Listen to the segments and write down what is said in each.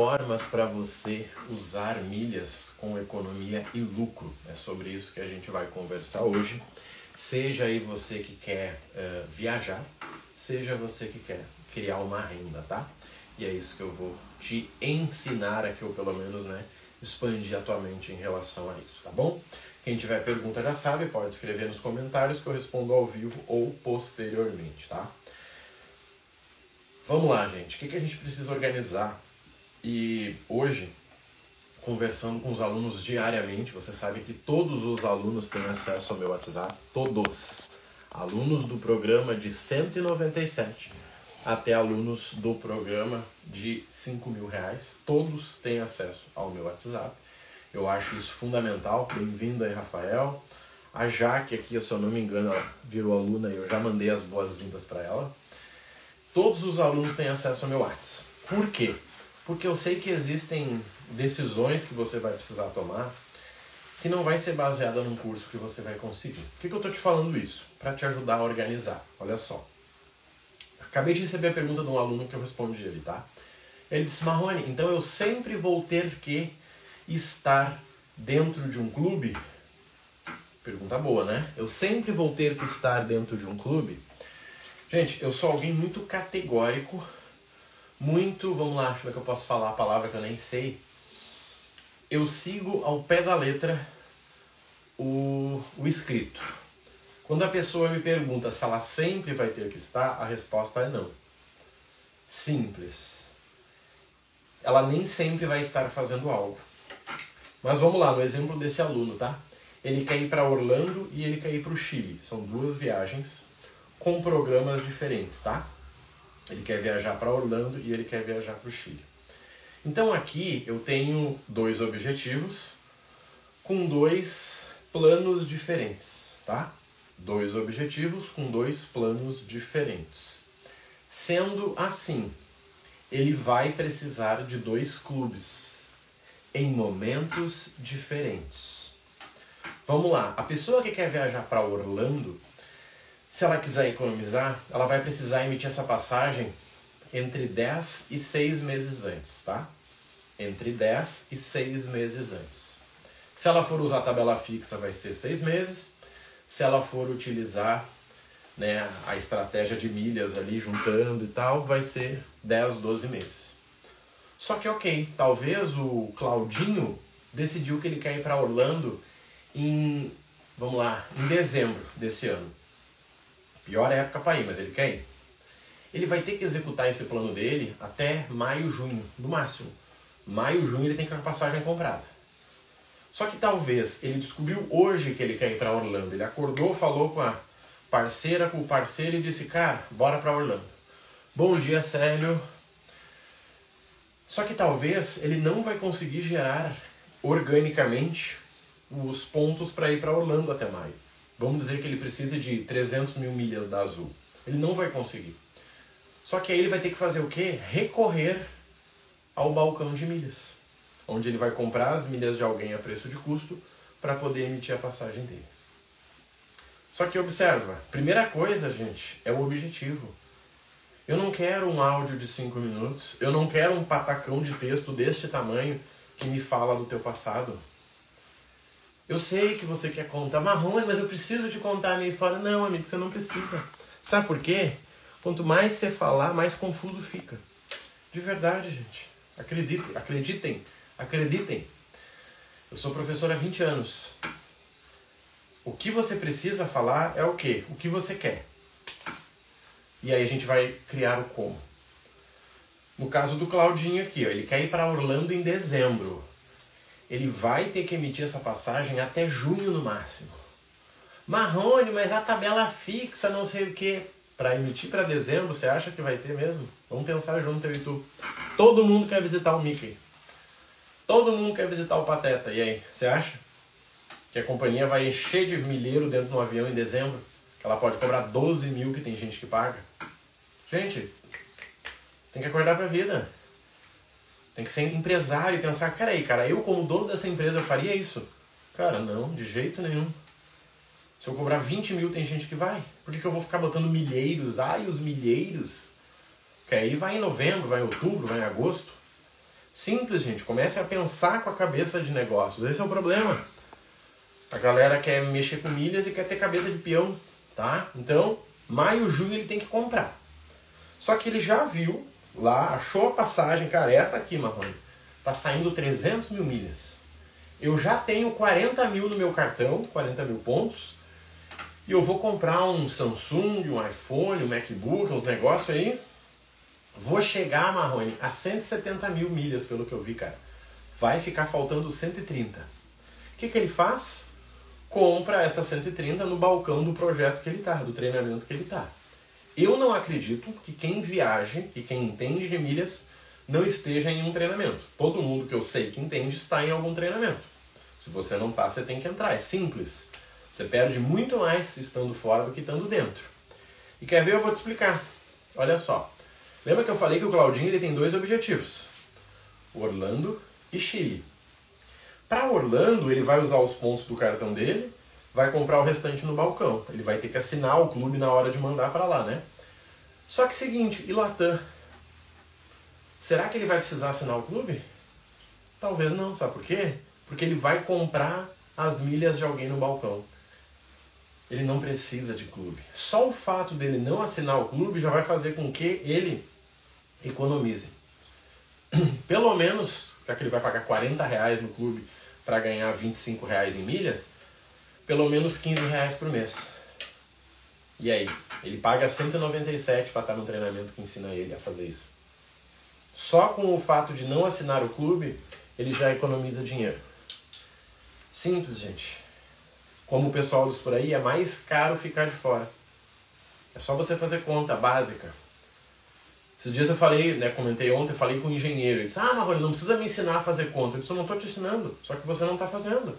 formas para você usar milhas com economia e lucro. É sobre isso que a gente vai conversar hoje. Seja aí você que quer uh, viajar, seja você que quer criar uma renda, tá? E é isso que eu vou te ensinar aqui, ou pelo menos, né, expandir a tua mente em relação a isso, tá bom? Quem tiver pergunta já sabe, pode escrever nos comentários que eu respondo ao vivo ou posteriormente, tá? Vamos lá, gente. O que, que a gente precisa organizar e hoje, conversando com os alunos diariamente, você sabe que todos os alunos têm acesso ao meu WhatsApp, todos. Alunos do programa de 197 até alunos do programa de 5 mil reais, todos têm acesso ao meu WhatsApp. Eu acho isso fundamental. Bem-vindo aí, Rafael. A Jaque aqui, se eu não me engano, ela virou aluna e eu já mandei as boas-vindas para ela. Todos os alunos têm acesso ao meu WhatsApp. Por quê? Porque eu sei que existem decisões que você vai precisar tomar que não vai ser baseada num curso que você vai conseguir. Por que, que eu estou te falando isso? Para te ajudar a organizar. Olha só. Acabei de receber a pergunta de um aluno que eu respondi ele, tá? Ele disse, Marrone, então eu sempre vou ter que estar dentro de um clube? Pergunta boa, né? Eu sempre vou ter que estar dentro de um clube? Gente, eu sou alguém muito categórico muito, vamos lá, como é que eu posso falar a palavra que eu nem sei? Eu sigo ao pé da letra o, o escrito. Quando a pessoa me pergunta se ela sempre vai ter que estar, a resposta é não. Simples. Ela nem sempre vai estar fazendo algo. Mas vamos lá, no exemplo desse aluno, tá? Ele quer ir para Orlando e ele quer ir para o Chile. São duas viagens com programas diferentes, tá? Ele quer viajar para Orlando e ele quer viajar para o Chile. Então aqui eu tenho dois objetivos com dois planos diferentes, tá? Dois objetivos com dois planos diferentes. Sendo assim, ele vai precisar de dois clubes em momentos diferentes. Vamos lá, a pessoa que quer viajar para Orlando, se ela quiser economizar, ela vai precisar emitir essa passagem entre 10 e 6 meses antes, tá? Entre 10 e 6 meses antes. Se ela for usar a tabela fixa, vai ser 6 meses. Se ela for utilizar né, a estratégia de milhas ali, juntando e tal, vai ser 10, 12 meses. Só que, ok, talvez o Claudinho decidiu que ele quer ir para Orlando em, vamos lá, em dezembro desse ano. Pior época para ir, mas ele quer ir. Ele vai ter que executar esse plano dele até maio, junho, no máximo. Maio, junho ele tem que ter a passagem comprada. Só que talvez ele descobriu hoje que ele quer ir para Orlando. Ele acordou, falou com a parceira, com o parceiro e disse: Cara, bora para Orlando. Bom dia, Célio. Só que talvez ele não vai conseguir gerar organicamente os pontos para ir para Orlando até maio. Vamos dizer que ele precisa de 300 mil milhas da Azul. Ele não vai conseguir. Só que aí ele vai ter que fazer o quê? Recorrer ao balcão de milhas, onde ele vai comprar as milhas de alguém a preço de custo para poder emitir a passagem dele. Só que observa, primeira coisa, gente, é o objetivo. Eu não quero um áudio de 5 minutos, eu não quero um patacão de texto deste tamanho que me fala do teu passado. Eu sei que você quer contar Marrone, mas eu preciso te contar a minha história. Não, amigo, você não precisa. Sabe por quê? Quanto mais você falar, mais confuso fica. De verdade, gente. Acreditem, acreditem, acreditem. Eu sou professor há 20 anos. O que você precisa falar é o quê? O que você quer. E aí a gente vai criar o como. No caso do Claudinho aqui, ó, ele quer ir para Orlando em dezembro ele vai ter que emitir essa passagem até junho no máximo. Marrone, mas a tabela fixa, não sei o que. Para emitir para dezembro, você acha que vai ter mesmo? Vamos pensar junto, eu e tu. Todo mundo quer visitar o Mickey. Todo mundo quer visitar o Pateta. E aí, você acha? Que a companhia vai encher de milheiro dentro de um avião em dezembro? Que ela pode cobrar 12 mil que tem gente que paga? Gente, tem que acordar pra vida. Tem que ser empresário e pensar, cara aí, cara, eu como dono dessa empresa eu faria isso? Cara, não, de jeito nenhum. Se eu cobrar 20 mil, tem gente que vai. Por que, que eu vou ficar botando milheiros? Ai, os milheiros. Que aí vai em novembro, vai em outubro, vai em agosto. Simples, gente. Comece a pensar com a cabeça de negócios. Esse é o problema. A galera quer mexer com milhas e quer ter cabeça de peão, tá? Então, maio, junho ele tem que comprar. Só que ele já viu lá, achou a passagem, cara, essa aqui, Marrone, tá saindo 300 mil milhas. Eu já tenho 40 mil no meu cartão, 40 mil pontos, e eu vou comprar um Samsung, um iPhone, um MacBook, uns negócios aí. Vou chegar, Marrone, a 170 mil milhas, pelo que eu vi, cara. Vai ficar faltando 130. O que, que ele faz? compra essa 130 no balcão do projeto que ele está, do treinamento que ele está. Eu não acredito que quem viaje e quem entende de milhas não esteja em um treinamento. Todo mundo que eu sei que entende está em algum treinamento. Se você não está, você tem que entrar. É simples. Você perde muito mais estando fora do que estando dentro. E quer ver? Eu vou te explicar. Olha só. Lembra que eu falei que o Claudinho ele tem dois objetivos: Orlando e Chile. Para Orlando, ele vai usar os pontos do cartão dele, vai comprar o restante no balcão. Ele vai ter que assinar o clube na hora de mandar para lá, né? Só que seguinte, e Latam? Será que ele vai precisar assinar o clube? Talvez não, sabe por quê? Porque ele vai comprar as milhas de alguém no balcão. Ele não precisa de clube. Só o fato dele não assinar o clube já vai fazer com que ele economize. Pelo menos, já que ele vai pagar 40 reais no clube para ganhar 25 reais em milhas, pelo menos 15 reais por mês. E aí? Ele paga 197 para estar no treinamento que ensina ele a fazer isso. Só com o fato de não assinar o clube, ele já economiza dinheiro. Simples, gente. Como o pessoal diz por aí, é mais caro ficar de fora. É só você fazer conta básica. Esses dias eu falei, né, comentei ontem, falei com um engenheiro. Ele disse, ah, Marrone, não precisa me ensinar a fazer conta. Eu disse, eu não estou te ensinando, só que você não está fazendo.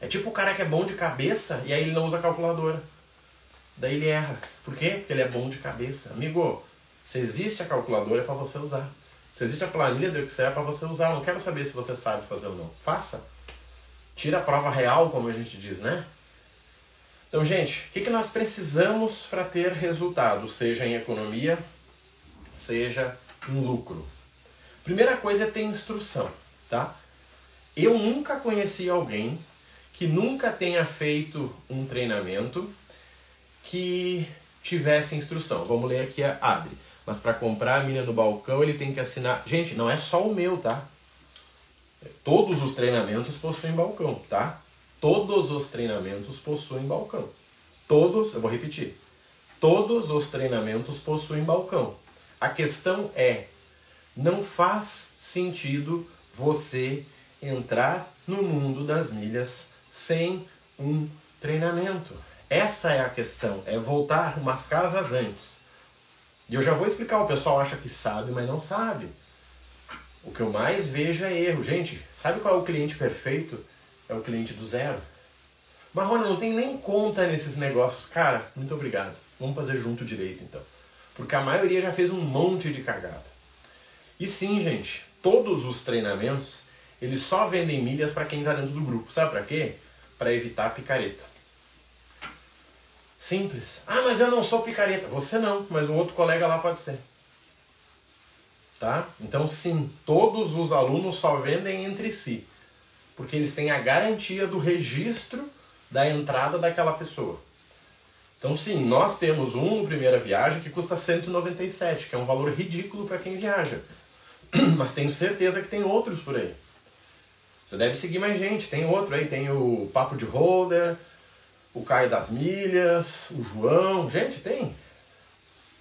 É tipo o cara que é bom de cabeça e aí ele não usa calculadora. Daí ele erra. Por quê? Porque ele é bom de cabeça. Amigo, se existe a calculadora é para você usar. Se existe a planilha do Excel é para você usar. Eu não quero saber se você sabe fazer ou não. Faça. Tira a prova real, como a gente diz, né? Então, gente, o que, que nós precisamos para ter resultado, seja em economia, seja um lucro. Primeira coisa é ter instrução, tá? Eu nunca conheci alguém que nunca tenha feito um treinamento que tivesse instrução. Vamos ler aqui a Adri. Mas para comprar a milha no balcão, ele tem que assinar. Gente, não é só o meu, tá? Todos os treinamentos possuem balcão, tá? Todos os treinamentos possuem balcão. Todos, eu vou repetir. Todos os treinamentos possuem balcão. A questão é: não faz sentido você entrar no mundo das milhas sem um treinamento. Essa é a questão, é voltar umas casas antes. E eu já vou explicar, o pessoal acha que sabe, mas não sabe. O que eu mais vejo é erro. Gente, sabe qual é o cliente perfeito? É o cliente do zero. Marrone, não tem nem conta nesses negócios. Cara, muito obrigado. Vamos fazer junto direito então. Porque a maioria já fez um monte de cagada. E sim, gente, todos os treinamentos, eles só vendem milhas para quem está dentro do grupo. Sabe para quê? Para evitar picareta. Simples. Ah, mas eu não sou picareta. Você não, mas o outro colega lá pode ser. Tá? Então, sim, todos os alunos só vendem entre si. Porque eles têm a garantia do registro da entrada daquela pessoa. Então, sim, nós temos um primeira viagem que custa 197, que é um valor ridículo para quem viaja. Mas tenho certeza que tem outros por aí. Você deve seguir mais gente. Tem outro aí, tem o Papo de Holder, o Caio das Milhas, o João. Gente, tem.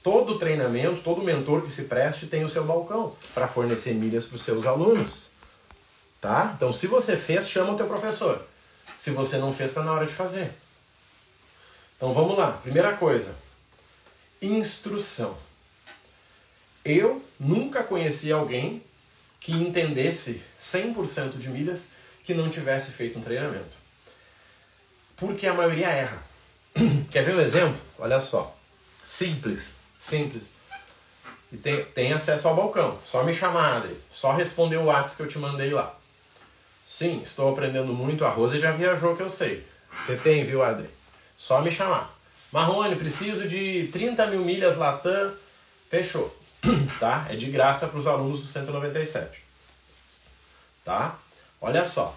Todo treinamento, todo mentor que se preste tem o seu balcão para fornecer milhas para os seus alunos. Tá? Então, se você fez, chama o teu professor. Se você não fez, está na hora de fazer. Então vamos lá. Primeira coisa: instrução. Eu nunca conheci alguém que entendesse 100% de milhas que não tivesse feito um treinamento. Porque a maioria erra. Quer ver um exemplo? Olha só. Simples, simples. E tem, tem acesso ao balcão. Só me chamar, Adri. Só responder o WhatsApp que eu te mandei lá. Sim, estou aprendendo muito. A Rose já viajou, que eu sei. Você tem, viu, Adri? Só me chamar. Marrone, preciso de 30 mil milhas Latam. Fechou. tá? É de graça para os alunos do 197. tá? Olha só.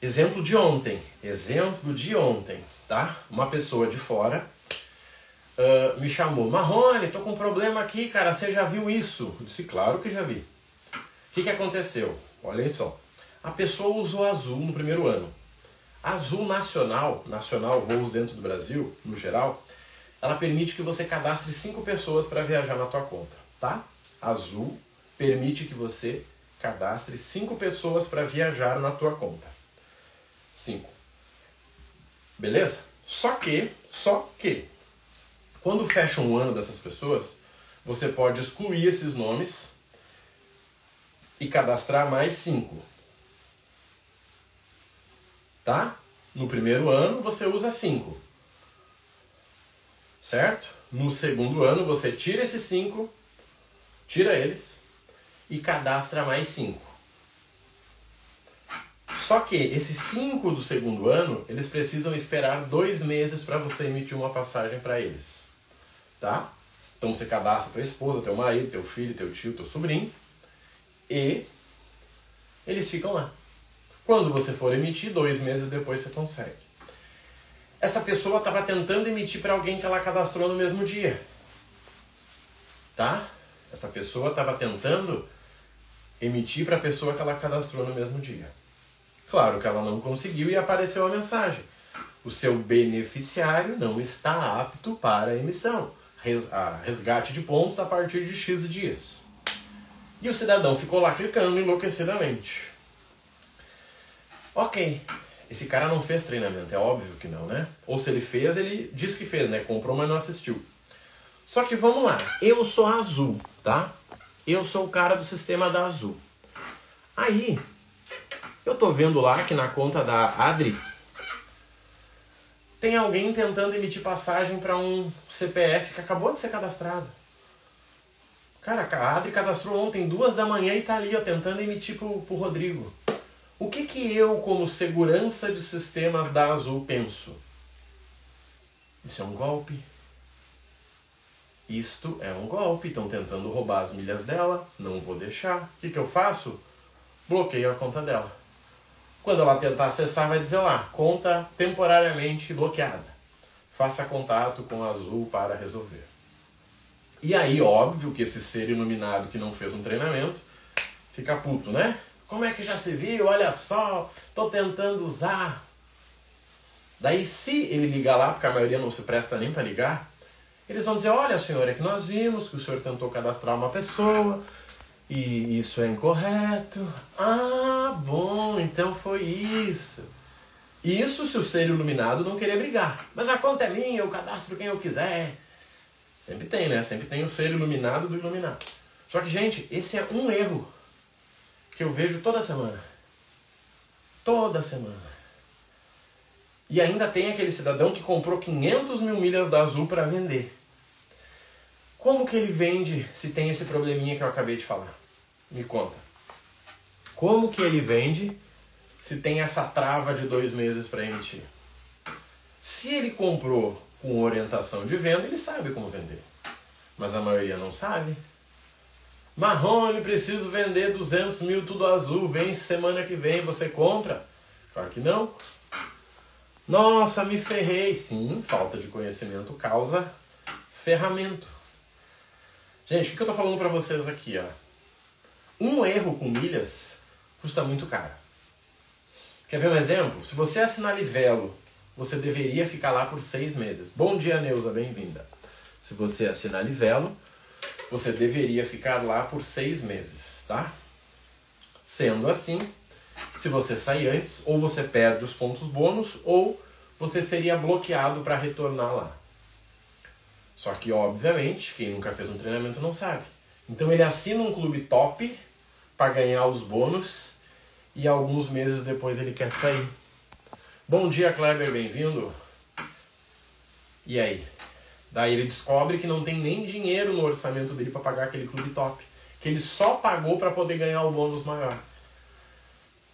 Exemplo de ontem. Exemplo de ontem, tá? Uma pessoa de fora uh, me chamou. Marrone, tô com um problema aqui, cara. Você já viu isso? Eu disse, claro que já vi. O que, que aconteceu? Olhem só. A pessoa usou azul no primeiro ano. Azul nacional, nacional, voos dentro do Brasil, no geral, ela permite que você cadastre cinco pessoas para viajar na tua conta, tá? Azul permite que você cadastre cinco pessoas para viajar na tua conta. Cinco. Beleza? Só que, só que, quando fecha um ano dessas pessoas, você pode excluir esses nomes e cadastrar mais cinco. Tá? No primeiro ano você usa cinco. Certo? No segundo ano você tira esses cinco, tira eles e cadastra mais cinco. Só que esses cinco do segundo ano, eles precisam esperar dois meses para você emitir uma passagem para eles tá? Então você cadastra tua esposa, teu marido, teu filho, teu tio, teu sobrinho e eles ficam lá. Quando você for emitir, dois meses depois você consegue. Essa pessoa estava tentando emitir para alguém que ela cadastrou no mesmo dia. Tá? Essa pessoa estava tentando emitir para a pessoa que ela cadastrou no mesmo dia. Claro que ela não conseguiu e apareceu a mensagem. O seu beneficiário não está apto para a emissão resgate de pontos a partir de X dias. E o cidadão ficou lá clicando enlouquecidamente. Ok, esse cara não fez treinamento, é óbvio que não, né? Ou se ele fez, ele disse que fez, né? Comprou, mas não assistiu. Só que vamos lá, eu sou azul, tá? Eu sou o cara do sistema da azul. Aí, eu tô vendo lá que na conta da Adri tem alguém tentando emitir passagem para um CPF que acabou de ser cadastrado. Cara, a Adri cadastrou ontem, duas da manhã, e tá ali, ó, tentando emitir pro, pro Rodrigo. O que que eu, como segurança de sistemas da Azul, penso? Isso é um golpe. Isto é um golpe. Estão tentando roubar as milhas dela. Não vou deixar. O que, que eu faço? Bloqueio a conta dela. Quando ela tentar acessar, vai dizer lá, conta temporariamente bloqueada. Faça contato com a Azul para resolver. E aí, óbvio que esse ser iluminado que não fez um treinamento fica puto, né? Como é que já se viu? Olha só, tô tentando usar. Daí, se ele ligar lá, porque a maioria não se presta nem para ligar, eles vão dizer: Olha, senhor, é que nós vimos que o senhor tentou cadastrar uma pessoa, e isso é incorreto. Ah, bom, então foi isso. Isso se o ser iluminado não querer brigar. Mas a conta é minha, eu cadastro quem eu quiser. Sempre tem, né? Sempre tem o ser iluminado do iluminado. Só que, gente, esse é um erro que eu vejo toda semana. Toda semana. E ainda tem aquele cidadão que comprou 500 mil milhas da Azul para vender. Como que ele vende se tem esse probleminha que eu acabei de falar? Me conta. Como que ele vende se tem essa trava de dois meses para emitir? Se ele comprou com orientação de venda, ele sabe como vender. Mas a maioria não sabe. Marrone, preciso vender 200 mil tudo azul, vem semana que vem, você compra? Claro que não. Nossa, me ferrei. Sim, falta de conhecimento causa ferramento. Gente, o que eu estou falando para vocês aqui? Ó? Um erro com milhas custa muito caro. Quer ver um exemplo? Se você assinar Livelo, você deveria ficar lá por seis meses. Bom dia, Neuza, bem-vinda. Se você assinar Livelo, você deveria ficar lá por seis meses, tá? Sendo assim, se você sair antes, ou você perde os pontos bônus, ou você seria bloqueado para retornar lá. Só que, obviamente, quem nunca fez um treinamento não sabe. Então ele assina um clube top para ganhar os bônus e alguns meses depois ele quer sair. Bom dia, Kleber, bem-vindo. E aí? Daí ele descobre que não tem nem dinheiro no orçamento dele para pagar aquele clube top, que ele só pagou para poder ganhar o bônus maior.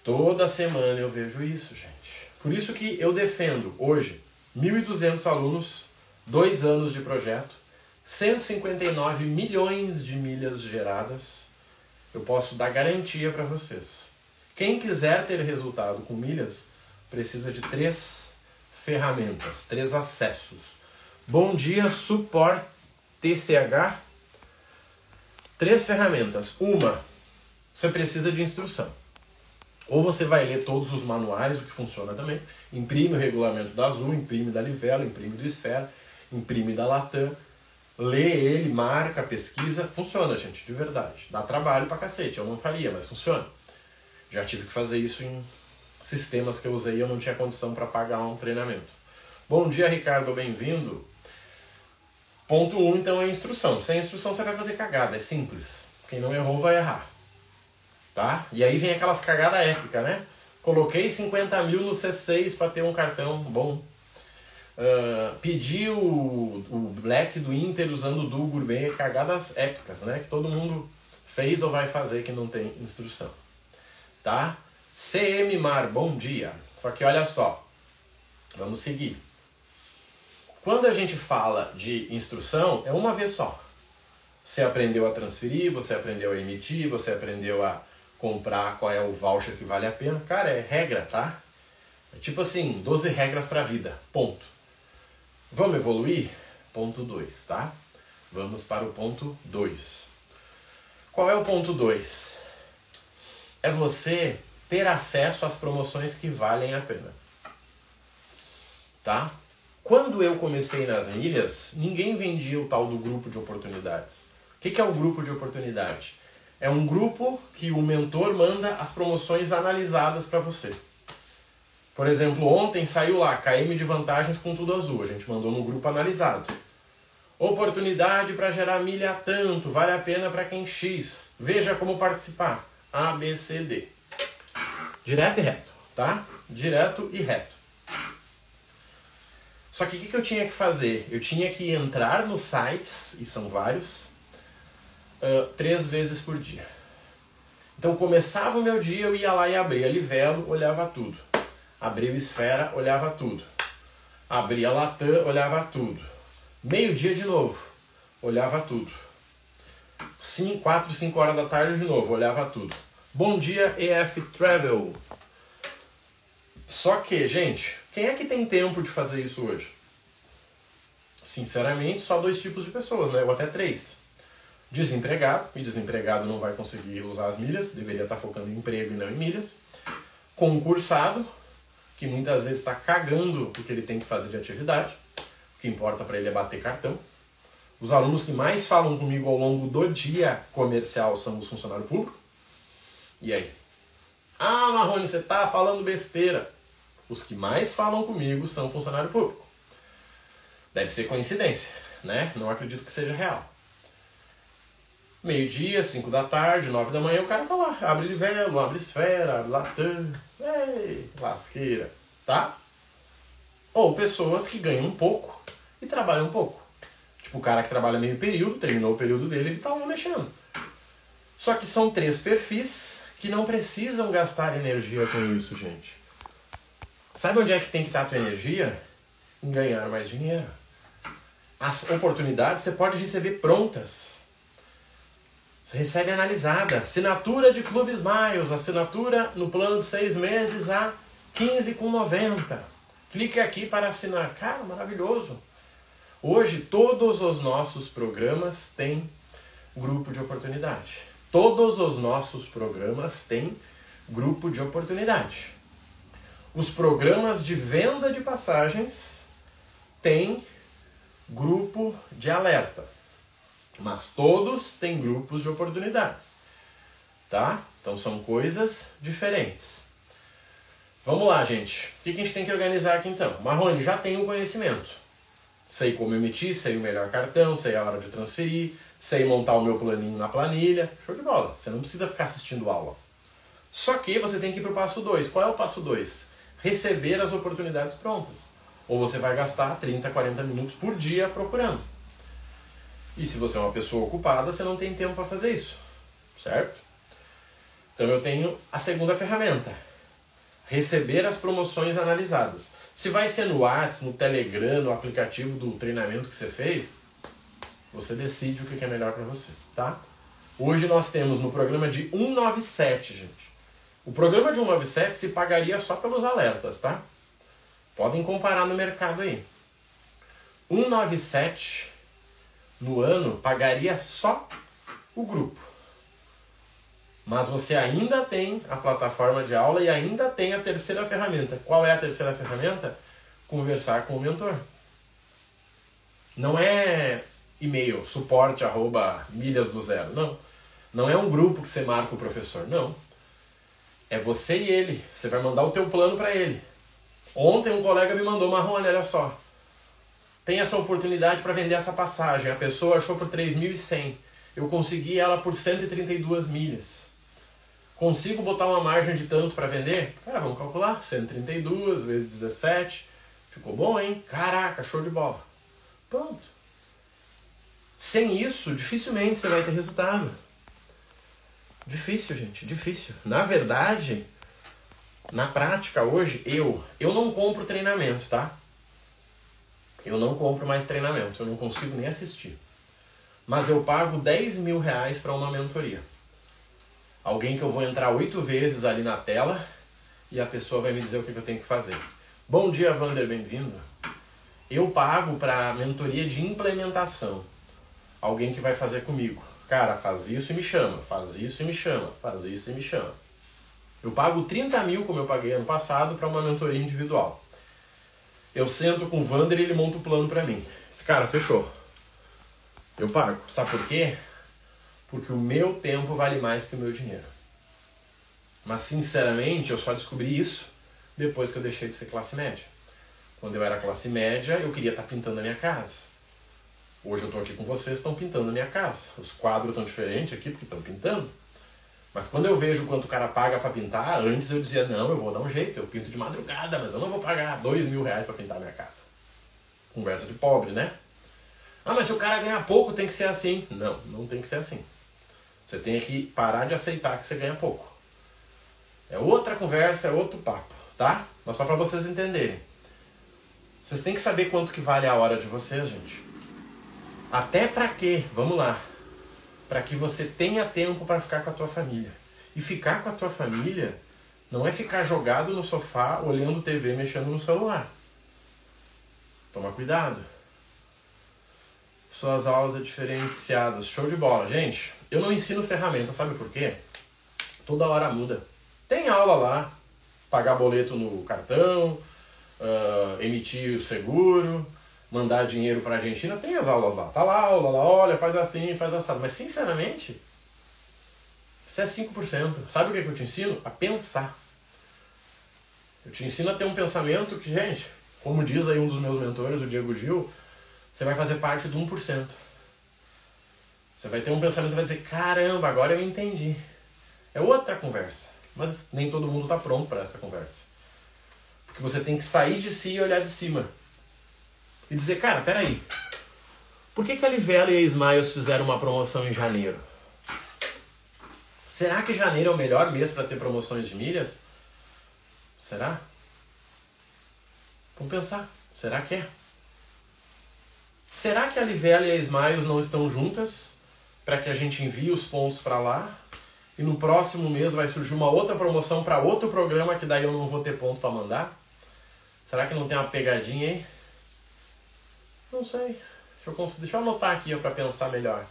Toda semana eu vejo isso, gente. Por isso que eu defendo hoje 1.200 alunos dois anos de projeto, 159 milhões de milhas geradas eu posso dar garantia para vocês. Quem quiser ter resultado com milhas precisa de três ferramentas, três acessos. Bom dia, suporte TCH. Três ferramentas. Uma, você precisa de instrução. Ou você vai ler todos os manuais, o que funciona também. Imprime o regulamento da Azul, imprime da Livelo, imprime do Esfera, imprime da Latam. Lê ele, marca, pesquisa. Funciona, gente, de verdade. Dá trabalho pra cacete. Eu não faria, mas funciona. Já tive que fazer isso em sistemas que eu usei e eu não tinha condição para pagar um treinamento. Bom dia, Ricardo, bem-vindo. Ponto 1, um, então, é a instrução. Sem instrução você vai fazer cagada, é simples. Quem não errou vai errar. Tá? E aí vem aquelas cagadas épicas, né? Coloquei 50 mil no C6 para ter um cartão bom. Uh, pedi o, o Black do Inter usando o Duo Gourmet, cagadas épicas, né? Que todo mundo fez ou vai fazer que não tem instrução. Tá? CM Mar, bom dia. Só que olha só, vamos seguir. Quando a gente fala de instrução, é uma vez só. Você aprendeu a transferir, você aprendeu a emitir, você aprendeu a comprar qual é o voucher que vale a pena. Cara, é regra, tá? É tipo assim, 12 regras para a vida. Ponto. Vamos evoluir? Ponto 2, tá? Vamos para o ponto 2. Qual é o ponto 2? É você ter acesso às promoções que valem a pena. Tá? Quando eu comecei nas milhas, ninguém vendia o tal do grupo de oportunidades. O que é o grupo de oportunidade? É um grupo que o mentor manda as promoções analisadas para você. Por exemplo, ontem saiu lá KM de vantagens com tudo azul. A gente mandou no grupo analisado. Oportunidade para gerar milha tanto, vale a pena para quem X. Veja como participar. A, B, C, D. Direto e reto, tá? Direto e reto. Só que o que, que eu tinha que fazer? Eu tinha que entrar nos sites, e são vários, uh, três vezes por dia. Então começava o meu dia, eu ia lá e abria Livelo, olhava tudo. Abria o Esfera, olhava tudo. Abria Latam, olhava tudo. Meio-dia de novo, olhava tudo. 5, 4, 5 horas da tarde de novo, olhava tudo. Bom dia, EF Travel. Só que, gente, quem é que tem tempo de fazer isso hoje? Sinceramente, só dois tipos de pessoas, né? Ou até três desempregado, e desempregado não vai conseguir usar as milhas, deveria estar focando em emprego e não em milhas. Concursado, que muitas vezes está cagando o que ele tem que fazer de atividade, o que importa para ele é bater cartão. Os alunos que mais falam comigo ao longo do dia comercial são os funcionários públicos. E aí? Ah, Marrone, você está falando besteira. Os que mais falam comigo são funcionário público. Deve ser coincidência, né? Não acredito que seja real. Meio-dia, 5 da tarde, 9 da manhã, o cara tá lá. Abre livelo, abre esfera, abre latam. Ei, lasqueira. Tá? Ou pessoas que ganham um pouco e trabalham um pouco. Tipo, o cara que trabalha meio período, terminou o período dele, ele tá lá mexendo. Só que são três perfis que não precisam gastar energia com isso, gente. Sabe onde é que tem que estar a tua energia? Em ganhar mais dinheiro. As oportunidades você pode receber prontas. Você recebe analisada. Assinatura de Clube Smiles. Assinatura no plano de seis meses a 15,90. Clique aqui para assinar. Cara, maravilhoso. Hoje todos os nossos programas têm grupo de oportunidade. Todos os nossos programas têm grupo de oportunidade. Os programas de venda de passagens têm grupo de alerta. Mas todos têm grupos de oportunidades. Tá? Então são coisas diferentes. Vamos lá, gente. O que a gente tem que organizar aqui então? Marrone, já tenho conhecimento. Sei como emitir, sei o melhor cartão, sei a hora de transferir, sei montar o meu planinho na planilha. Show de bola. Você não precisa ficar assistindo aula. Só que você tem que ir para o passo 2. Qual é o passo 2? Receber as oportunidades prontas. Ou você vai gastar 30, 40 minutos por dia procurando. E se você é uma pessoa ocupada, você não tem tempo para fazer isso, certo? Então eu tenho a segunda ferramenta, receber as promoções analisadas. Se vai ser no WhatsApp, no Telegram, no aplicativo do treinamento que você fez, você decide o que é melhor para você, tá? Hoje nós temos no programa de 197, gente. O programa de 197 se pagaria só pelos alertas, tá? Podem comparar no mercado aí. 197 no ano pagaria só o grupo. Mas você ainda tem a plataforma de aula e ainda tem a terceira ferramenta. Qual é a terceira ferramenta? Conversar com o mentor. Não é e-mail, suporte arroba milhas do zero. Não. Não é um grupo que você marca o professor. Não. É você e ele. Você vai mandar o teu plano para ele. Ontem um colega me mandou, Marrone, olha só. Tem essa oportunidade para vender essa passagem. A pessoa achou por 3.100. Eu consegui ela por 132 milhas. Consigo botar uma margem de tanto para vender? Cara, vamos calcular. 132 vezes 17. Ficou bom, hein? Caraca, show de bola. Pronto. Sem isso, dificilmente você vai ter resultado. Difícil, gente, difícil. Na verdade, na prática hoje, eu, eu não compro treinamento, tá? Eu não compro mais treinamento, eu não consigo nem assistir. Mas eu pago 10 mil reais para uma mentoria. Alguém que eu vou entrar oito vezes ali na tela e a pessoa vai me dizer o que eu tenho que fazer. Bom dia, Vander, bem-vindo. Eu pago para mentoria de implementação. Alguém que vai fazer comigo. Cara, faz isso e me chama, faz isso e me chama, faz isso e me chama. Eu pago 30 mil, como eu paguei ano passado, para uma mentoria individual. Eu sento com o Vander e ele monta o plano para mim. Esse cara, fechou. Eu pago. Sabe por quê? Porque o meu tempo vale mais que o meu dinheiro. Mas, sinceramente, eu só descobri isso depois que eu deixei de ser classe média. Quando eu era classe média, eu queria estar tá pintando a minha casa. Hoje eu estou aqui com vocês, estão pintando a minha casa. Os quadros estão diferentes aqui porque estão pintando. Mas quando eu vejo quanto o cara paga para pintar, antes eu dizia, não, eu vou dar um jeito, eu pinto de madrugada, mas eu não vou pagar dois mil reais para pintar a minha casa. Conversa de pobre, né? Ah, mas se o cara ganhar pouco, tem que ser assim. Não, não tem que ser assim. Você tem que parar de aceitar que você ganha pouco. É outra conversa, é outro papo, tá? Mas só para vocês entenderem. Vocês têm que saber quanto que vale a hora de vocês, gente. Até para quê? Vamos lá. Para que você tenha tempo para ficar com a tua família. E ficar com a tua família não é ficar jogado no sofá, olhando TV, mexendo no celular. Toma cuidado. Suas aulas diferenciadas. Show de bola. Gente, eu não ensino ferramenta, sabe por quê? Toda hora muda. Tem aula lá, pagar boleto no cartão, uh, emitir o seguro, mandar dinheiro para a Argentina, tem as aulas lá. Tá lá aula, lá, olha, faz assim, faz assado. Mas sinceramente, isso é 5%. Sabe o que, é que eu te ensino? A pensar. Eu te ensino a ter um pensamento que, gente, como diz aí um dos meus mentores, o Diego Gil, você vai fazer parte do 1%. Você vai ter um pensamento, você vai dizer, caramba, agora eu entendi. É outra conversa. Mas nem todo mundo está pronto para essa conversa. Porque você tem que sair de si e olhar de cima e dizer, cara, peraí, por que, que a Livela e a Smiles fizeram uma promoção em janeiro? Será que janeiro é o melhor mês para ter promoções de milhas? Será? Vamos pensar. Será que é? Será que a Livela e a Smiles não estão juntas para que a gente envie os pontos para lá? E no próximo mês vai surgir uma outra promoção para outro programa que daí eu não vou ter ponto para mandar? Será que não tem uma pegadinha aí? Não sei. Deixa eu, deixa eu anotar aqui para pensar melhor.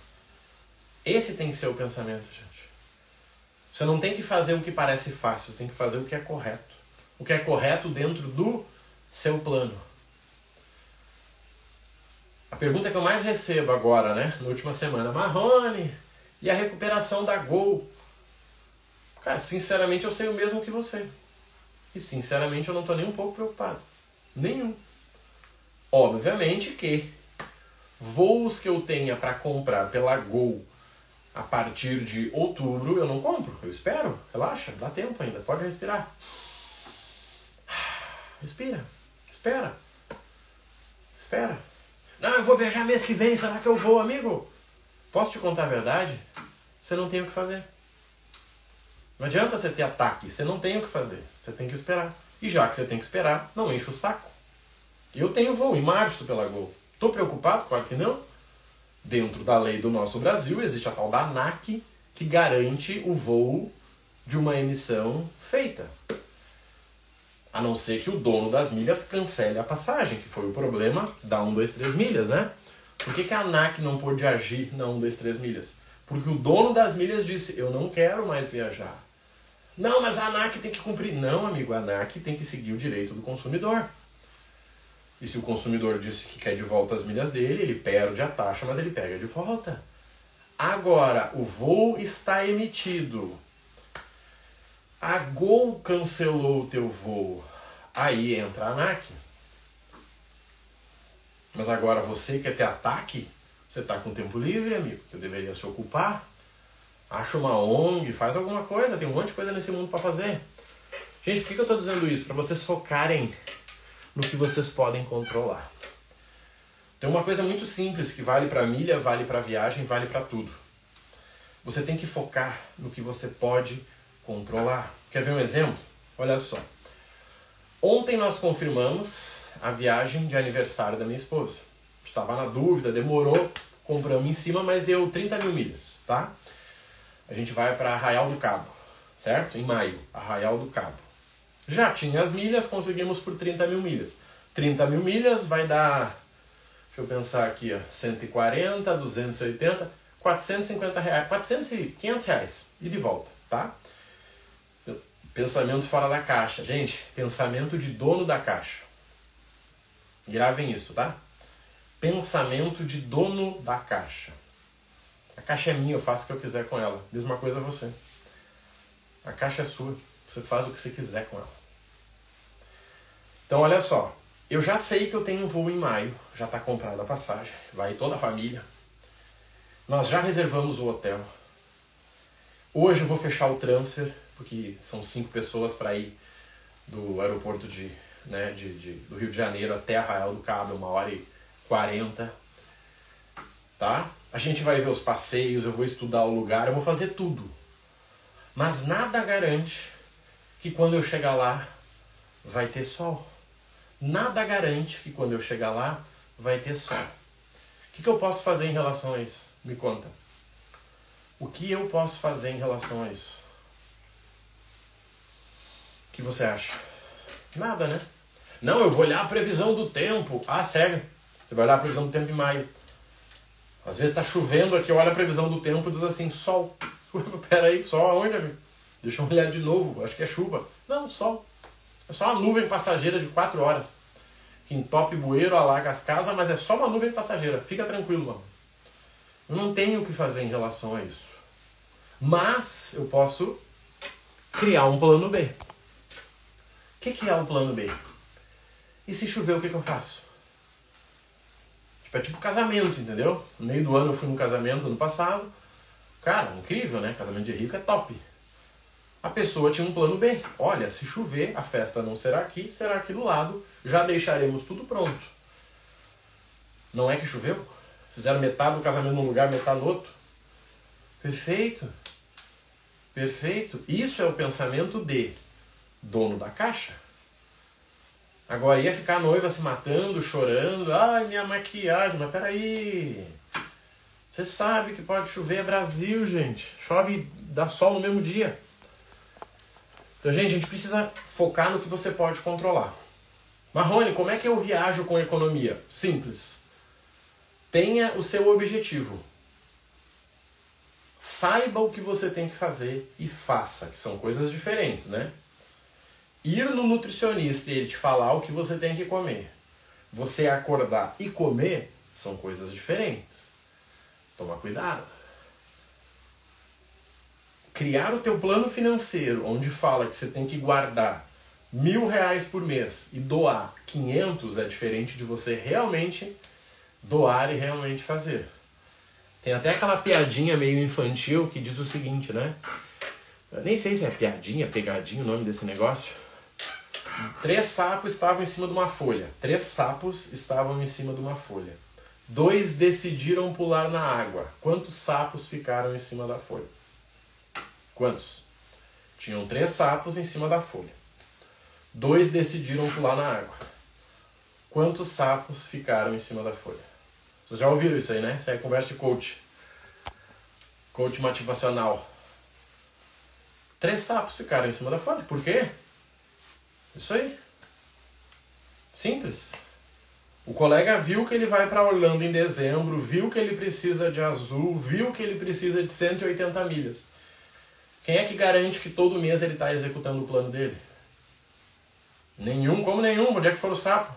Esse tem que ser o pensamento, gente. Você não tem que fazer o que parece fácil, você tem que fazer o que é correto. O que é correto dentro do seu plano. A pergunta que eu mais recebo agora, né, na última semana, Marrone, e a recuperação da Gol? Cara, sinceramente eu sei o mesmo que você. E sinceramente eu não estou nem um pouco preocupado. Nenhum. Obviamente que voos que eu tenha para comprar pela Gol a partir de outubro eu não compro. Eu espero, relaxa, dá tempo ainda, pode respirar. Respira, espera, espera. Não, eu vou viajar mês que vem, será que eu vou, amigo? Posso te contar a verdade? Você não tem o que fazer. Não adianta você ter ataque, você não tem o que fazer. Você tem que esperar. E já que você tem que esperar, não enche o saco. Eu tenho voo em março pela Gol. Estou preocupado? Claro que não. Dentro da lei do nosso Brasil existe a tal da ANAC, que garante o voo de uma emissão feita. A não ser que o dono das milhas cancele a passagem, que foi o problema da 1, 2, 3 milhas, né? Por que, que a ANAC não pôde agir na 1, 2, 3 milhas? Porque o dono das milhas disse: Eu não quero mais viajar. Não, mas a ANAC tem que cumprir. Não, amigo, a ANAC tem que seguir o direito do consumidor. E se o consumidor disse que quer de volta as milhas dele, ele perde a taxa, mas ele pega de volta. Agora, o voo está emitido. A Gol cancelou o teu voo. Aí entra a ANAC. Mas agora você quer ter ataque? Você está com tempo livre, amigo. Você deveria se ocupar. Acha uma ONG, faz alguma coisa. Tem um monte de coisa nesse mundo para fazer. Gente, por que eu estou dizendo isso? Para vocês focarem no que vocês podem controlar. Tem uma coisa muito simples que vale para milha, vale para viagem, vale para tudo. Você tem que focar no que você pode controlar. Quer ver um exemplo? Olha só. Ontem nós confirmamos a viagem de aniversário da minha esposa. Estava na dúvida, demorou, compramos em cima, mas deu 30 mil milhas, tá? A gente vai para Arraial do Cabo, certo? Em maio, Arraial do Cabo. Já tinha as milhas, conseguimos por 30 mil milhas. 30 mil milhas vai dar, deixa eu pensar aqui, ó, 140, 280, 450 reais, 400 e 500 reais e de volta, tá? Pensamento fora da caixa. Gente, pensamento de dono da caixa. Gravem isso, tá? Pensamento de dono da caixa. A caixa é minha, eu faço o que eu quiser com ela. Mesma coisa você. A caixa é sua. Você faz o que você quiser com ela. Então, olha só. Eu já sei que eu tenho um voo em maio. Já está comprada a passagem. Vai toda a família. Nós já reservamos o hotel. Hoje eu vou fechar o transfer, porque são cinco pessoas para ir do aeroporto de, né, de, de, do Rio de Janeiro até Arraial do Cabo, uma hora e quarenta. Tá? A gente vai ver os passeios, eu vou estudar o lugar, eu vou fazer tudo. Mas nada garante que quando eu chegar lá vai ter sol. Nada garante que quando eu chegar lá vai ter sol. O que, que eu posso fazer em relação a isso? Me conta. O que eu posso fazer em relação a isso? O que você acha? Nada, né? Não, eu vou olhar a previsão do tempo. Ah, sério? Você vai olhar a previsão do tempo em maio. Às vezes está chovendo aqui, olha a previsão do tempo e diz assim, sol. Peraí, sol aonde, amigo? Deixa eu olhar de novo, acho que é chuva. Não, sol. É só uma nuvem passageira de 4 horas. Que entope bueiro, alaga as casas, mas é só uma nuvem passageira. Fica tranquilo, mano. Eu não tenho o que fazer em relação a isso. Mas eu posso criar um plano B. O que, que é um plano B? E se chover, o que, que eu faço? Tipo, é tipo casamento, entendeu? No meio do ano eu fui num casamento ano passado. Cara, incrível, né? Casamento de rico é top. A pessoa tinha um plano B. Olha, se chover, a festa não será aqui, será aqui do lado. Já deixaremos tudo pronto. Não é que choveu? Fizeram metade do casamento num lugar, metade no outro. Perfeito. Perfeito. Isso é o pensamento de dono da caixa. Agora ia ficar a noiva se matando, chorando. Ai, minha maquiagem. Mas peraí. Você sabe que pode chover, é Brasil, gente. Chove, dá sol no mesmo dia. Então, gente, a gente precisa focar no que você pode controlar. Marrone, como é que eu viajo com economia? Simples. Tenha o seu objetivo. Saiba o que você tem que fazer e faça, que são coisas diferentes, né? Ir no nutricionista e ele te falar o que você tem que comer. Você acordar e comer são coisas diferentes. Toma cuidado. Criar o teu plano financeiro, onde fala que você tem que guardar mil reais por mês e doar 500 é diferente de você realmente doar e realmente fazer. Tem até aquela piadinha meio infantil que diz o seguinte, né? Eu nem sei se é piadinha, pegadinha o nome desse negócio. Três sapos estavam em cima de uma folha. Três sapos estavam em cima de uma folha. Dois decidiram pular na água. Quantos sapos ficaram em cima da folha? Quantos? Tinham três sapos em cima da folha. Dois decidiram pular na água. Quantos sapos ficaram em cima da folha? Vocês já ouviram isso aí, né? Isso aí é conversa de coach. Coach motivacional. Três sapos ficaram em cima da folha. Por quê? Isso aí. Simples. O colega viu que ele vai para Orlando em dezembro, viu que ele precisa de azul, viu que ele precisa de 180 milhas. Quem é que garante que todo mês ele está executando o plano dele? Nenhum, como nenhum. Onde é que foram os sapos?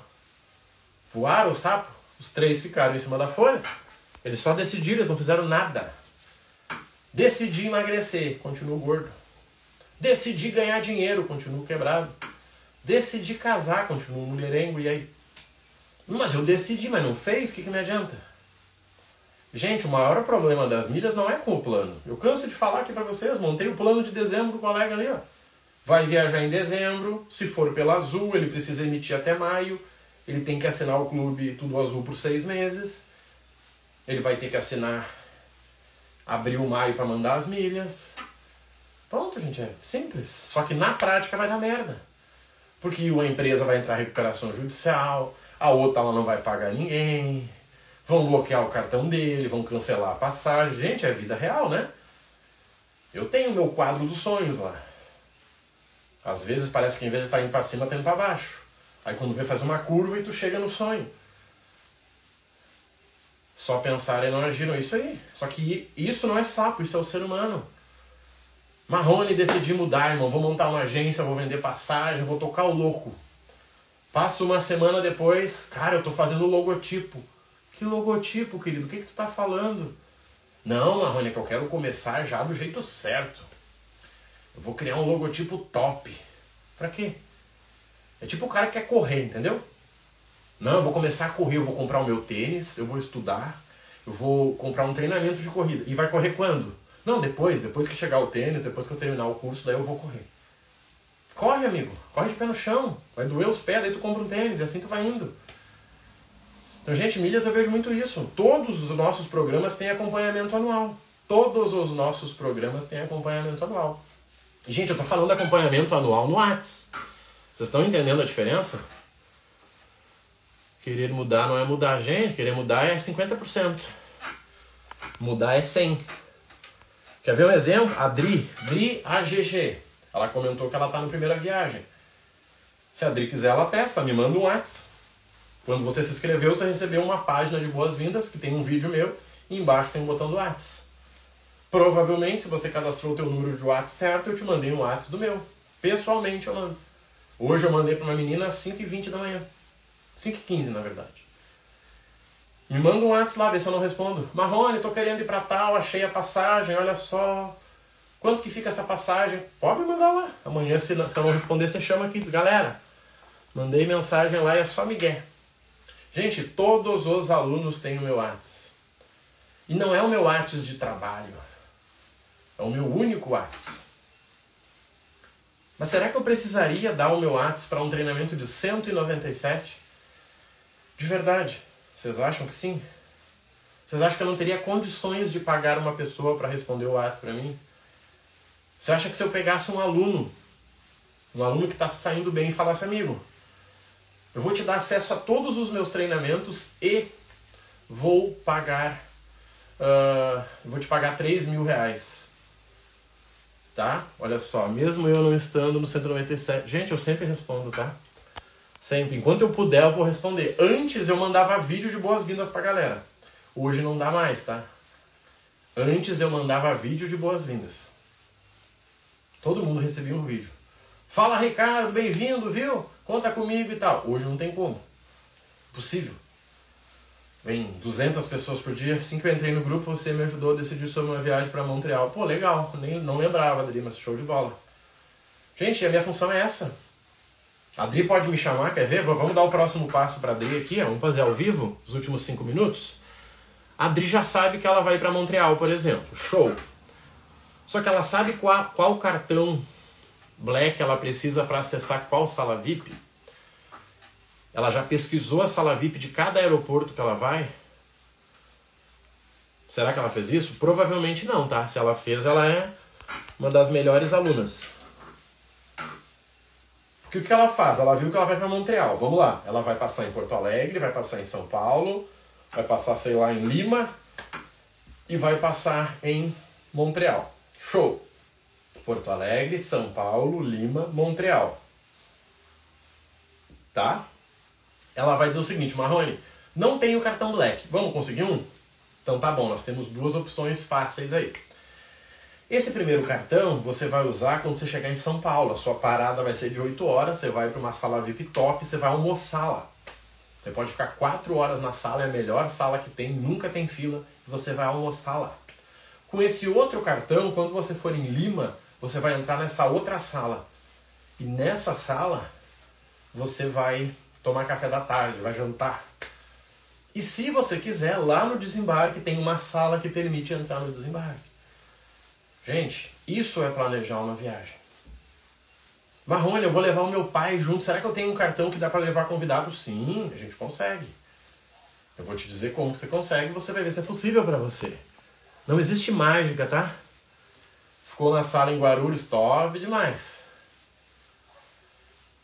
Voaram os sapos? Os três ficaram em cima da folha. Eles só decidiram, eles não fizeram nada. Decidi emagrecer, continuo gordo. Decidi ganhar dinheiro, continuo quebrado. Decidi casar, continuo mulherengo, e aí? Mas eu decidi, mas não fez, o que, que me adianta? Gente, o maior problema das milhas não é com o plano. Eu canso de falar aqui para vocês, montei o plano de dezembro, o colega ali, ó. Vai viajar em dezembro, se for pela Azul, ele precisa emitir até maio, ele tem que assinar o clube Tudo Azul por seis meses, ele vai ter que assinar abril, maio para mandar as milhas. Pronto, gente, é simples. Só que na prática vai dar merda. Porque uma empresa vai entrar em recuperação judicial, a outra ela não vai pagar ninguém, vão bloquear o cartão dele, vão cancelar a passagem. Gente, é vida real, né? Eu tenho meu quadro dos sonhos lá. Às vezes parece que em vez de estar indo para cima, tá indo para baixo. Aí quando vê, faz uma curva e tu chega no sonho. Só pensar e não agiram. Isso aí. Só que isso não é sapo, isso é o ser humano. Marrone decidi mudar, irmão. Vou montar uma agência, vou vender passagem, vou tocar o louco. Passa uma semana depois, cara, eu tô fazendo logotipo. Que logotipo, querido? O que, que tu tá falando? Não, Marrone, é que eu quero começar já do jeito certo. Eu vou criar um logotipo top. Pra quê? É tipo o cara que quer correr, entendeu? Não, eu vou começar a correr, eu vou comprar o meu tênis, eu vou estudar, eu vou comprar um treinamento de corrida. E vai correr quando? Não, depois, depois que chegar o tênis, depois que eu terminar o curso, daí eu vou correr. Corre, amigo. Corre de pé no chão. Vai doer os pés, daí tu compra um tênis e assim tu vai indo. Então, gente, milhas eu vejo muito isso. Todos os nossos programas têm acompanhamento anual. Todos os nossos programas têm acompanhamento anual. Gente, eu tô falando acompanhamento anual no Whats. Vocês estão entendendo a diferença? Querer mudar não é mudar, gente. Querer mudar é 50%. Mudar é 100%. Quer ver um exemplo? A Dri, Dri AGG. Ela comentou que ela está na primeira viagem. Se a Dri quiser, ela testa, me manda um WhatsApp. Quando você se inscreveu, você recebeu uma página de boas-vindas, que tem um vídeo meu, e embaixo tem um botão do WhatsApp. Provavelmente, se você cadastrou o teu número de WhatsApp certo, eu te mandei um WhatsApp do meu. Pessoalmente eu mando. Hoje eu mandei para uma menina às 5h20 da manhã. 5h15, na verdade. Me manda um WhatsApp lá, vê se eu não respondo. Marrone, tô querendo ir pra tal, achei a passagem, olha só. Quanto que fica essa passagem? Pode mandar lá. Amanhã, se não, se eu não responder, você chama aqui e diz, galera, mandei mensagem lá e é só Miguel. Gente, todos os alunos têm o meu WhatsApp. E não é o meu WhatsApp de trabalho. É o meu único WhatsApp. Mas será que eu precisaria dar o meu WhatsApp para um treinamento de 197? De verdade. Vocês acham que sim? Vocês acham que eu não teria condições de pagar uma pessoa para responder o WhatsApp para mim? Você acha que se eu pegasse um aluno, um aluno que está saindo bem e falasse, amigo, eu vou te dar acesso a todos os meus treinamentos e vou pagar, uh, vou te pagar 3 mil reais. Tá? Olha só, mesmo eu não estando no 197. Gente, eu sempre respondo, tá? Sempre. Enquanto eu puder, eu vou responder. Antes eu mandava vídeo de boas-vindas pra galera. Hoje não dá mais, tá? Antes eu mandava vídeo de boas-vindas. Todo mundo recebia um vídeo. Fala, Ricardo, bem-vindo, viu? Conta comigo e tal. Hoje não tem como. Possível. Vem 200 pessoas por dia. Assim que eu entrei no grupo, você me ajudou a decidir sobre uma viagem para Montreal. Pô, legal. Nem, não lembrava dali, mas show de bola. Gente, a minha função é essa a Adri pode me chamar, quer ver? Vamos dar o próximo passo para a Adri aqui, vamos fazer ao vivo, os últimos cinco minutos. A Adri já sabe que ela vai para Montreal, por exemplo. Show! Só que ela sabe qual, qual cartão Black ela precisa para acessar qual sala VIP? Ela já pesquisou a sala VIP de cada aeroporto que ela vai? Será que ela fez isso? Provavelmente não, tá? Se ela fez, ela é uma das melhores alunas. Porque o que ela faz? Ela viu que ela vai para Montreal. Vamos lá. Ela vai passar em Porto Alegre, vai passar em São Paulo, vai passar, sei lá, em Lima e vai passar em Montreal. Show! Porto Alegre, São Paulo, Lima, Montreal. Tá? Ela vai dizer o seguinte, Marrone, não tenho cartão Black. Vamos conseguir um? Então tá bom, nós temos duas opções fáceis aí. Esse primeiro cartão você vai usar quando você chegar em São Paulo. A sua parada vai ser de 8 horas, você vai para uma sala VIP top, você vai almoçar lá. Você pode ficar 4 horas na sala, é a melhor sala que tem, nunca tem fila, e você vai almoçar lá. Com esse outro cartão, quando você for em Lima, você vai entrar nessa outra sala. E nessa sala, você vai tomar café da tarde, vai jantar. E se você quiser, lá no desembarque tem uma sala que permite entrar no desembarque. Gente, isso é planejar uma viagem. Marrone, eu vou levar o meu pai junto. Será que eu tenho um cartão que dá para levar convidado? Sim, a gente consegue. Eu vou te dizer como você consegue você vai ver se é possível para você. Não existe mágica, tá? Ficou na sala em Guarulhos, top demais.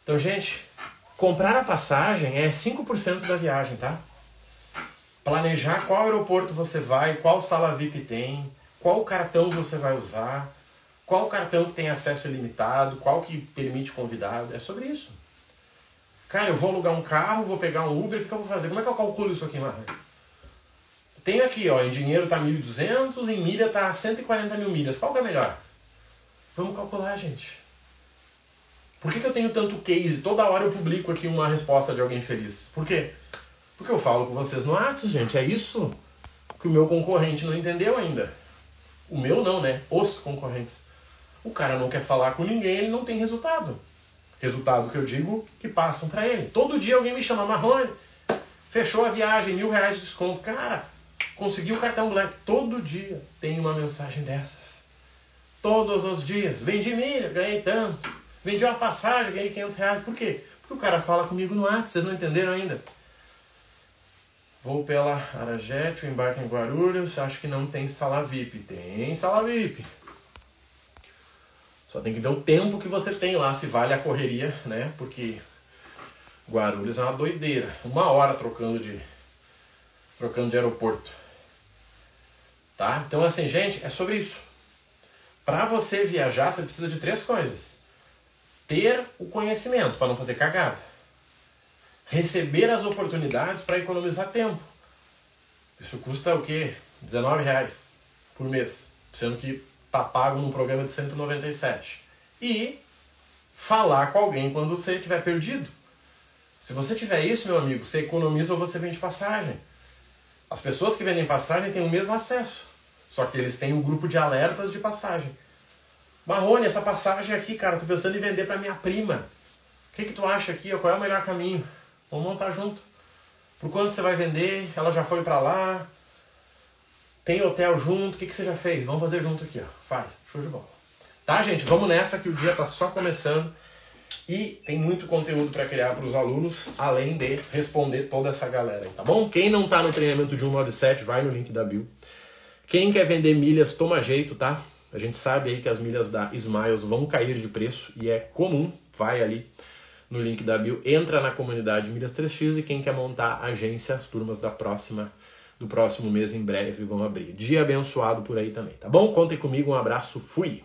Então, gente, comprar a passagem é 5% da viagem, tá? Planejar qual aeroporto você vai, qual sala VIP tem, qual cartão você vai usar, qual cartão que tem acesso ilimitado, qual que permite convidado. É sobre isso. Cara, eu vou alugar um carro, vou pegar um Uber, o que, eu vou fazer? Como é que eu calculo isso aqui, Marra? Tem aqui, ó, em dinheiro tá 1.200, em milha tá 140 mil milhas. Qual que é melhor? Vamos calcular, gente. Por que, que eu tenho tanto case? Toda hora eu publico aqui uma resposta de alguém feliz. Por quê? Porque eu falo com vocês no WhatsApp, gente. É isso que o meu concorrente não entendeu ainda. O meu não, né? Os concorrentes. O cara não quer falar com ninguém, ele não tem resultado. Resultado que eu digo que passam para ele. Todo dia alguém me chama, Marrone, fechou a viagem, mil reais de desconto. Cara, consegui o cartão Black. Todo dia tem uma mensagem dessas. Todos os dias. Vendi milha, ganhei tanto. Vendi uma passagem, ganhei 500 reais. Por quê? Porque o cara fala comigo no WhatsApp, vocês não entenderam ainda. Vou pela Arajete, embarque em Guarulhos, acho que não tem sala VIP. Tem sala VIP. Só tem que ver o tempo que você tem lá, se vale a correria, né? Porque Guarulhos é uma doideira. Uma hora trocando de trocando de aeroporto. Tá? Então assim, gente, é sobre isso. Para você viajar, você precisa de três coisas. Ter o conhecimento para não fazer cagada. Receber as oportunidades para economizar tempo. Isso custa o quê? 19 reais por mês. Sendo que tá pago num programa de 197. E falar com alguém quando você estiver perdido. Se você tiver isso, meu amigo, você economiza ou você vende passagem. As pessoas que vendem passagem têm o mesmo acesso. Só que eles têm um grupo de alertas de passagem. Marrone, essa passagem aqui, cara, tô pensando em vender para minha prima. O que, que tu acha aqui? Qual é o melhor caminho? Vamos montar junto. Por quanto você vai vender? Ela já foi para lá? Tem hotel junto, o que, que você já fez? Vamos fazer junto aqui, ó. Faz, show de bola. Tá, gente? Vamos nessa que o dia tá só começando e tem muito conteúdo para criar para os alunos, além de responder toda essa galera tá bom? Quem não tá no treinamento de 197, vai no link da Bill. Quem quer vender milhas, toma jeito, tá? A gente sabe aí que as milhas da Smiles vão cair de preço e é comum, vai ali no link da Bill, entra na comunidade Milhas 3x e quem quer montar agência, as turmas da próxima do próximo mês em breve vão abrir. Dia abençoado por aí também, tá bom? Contem comigo, um abraço, fui!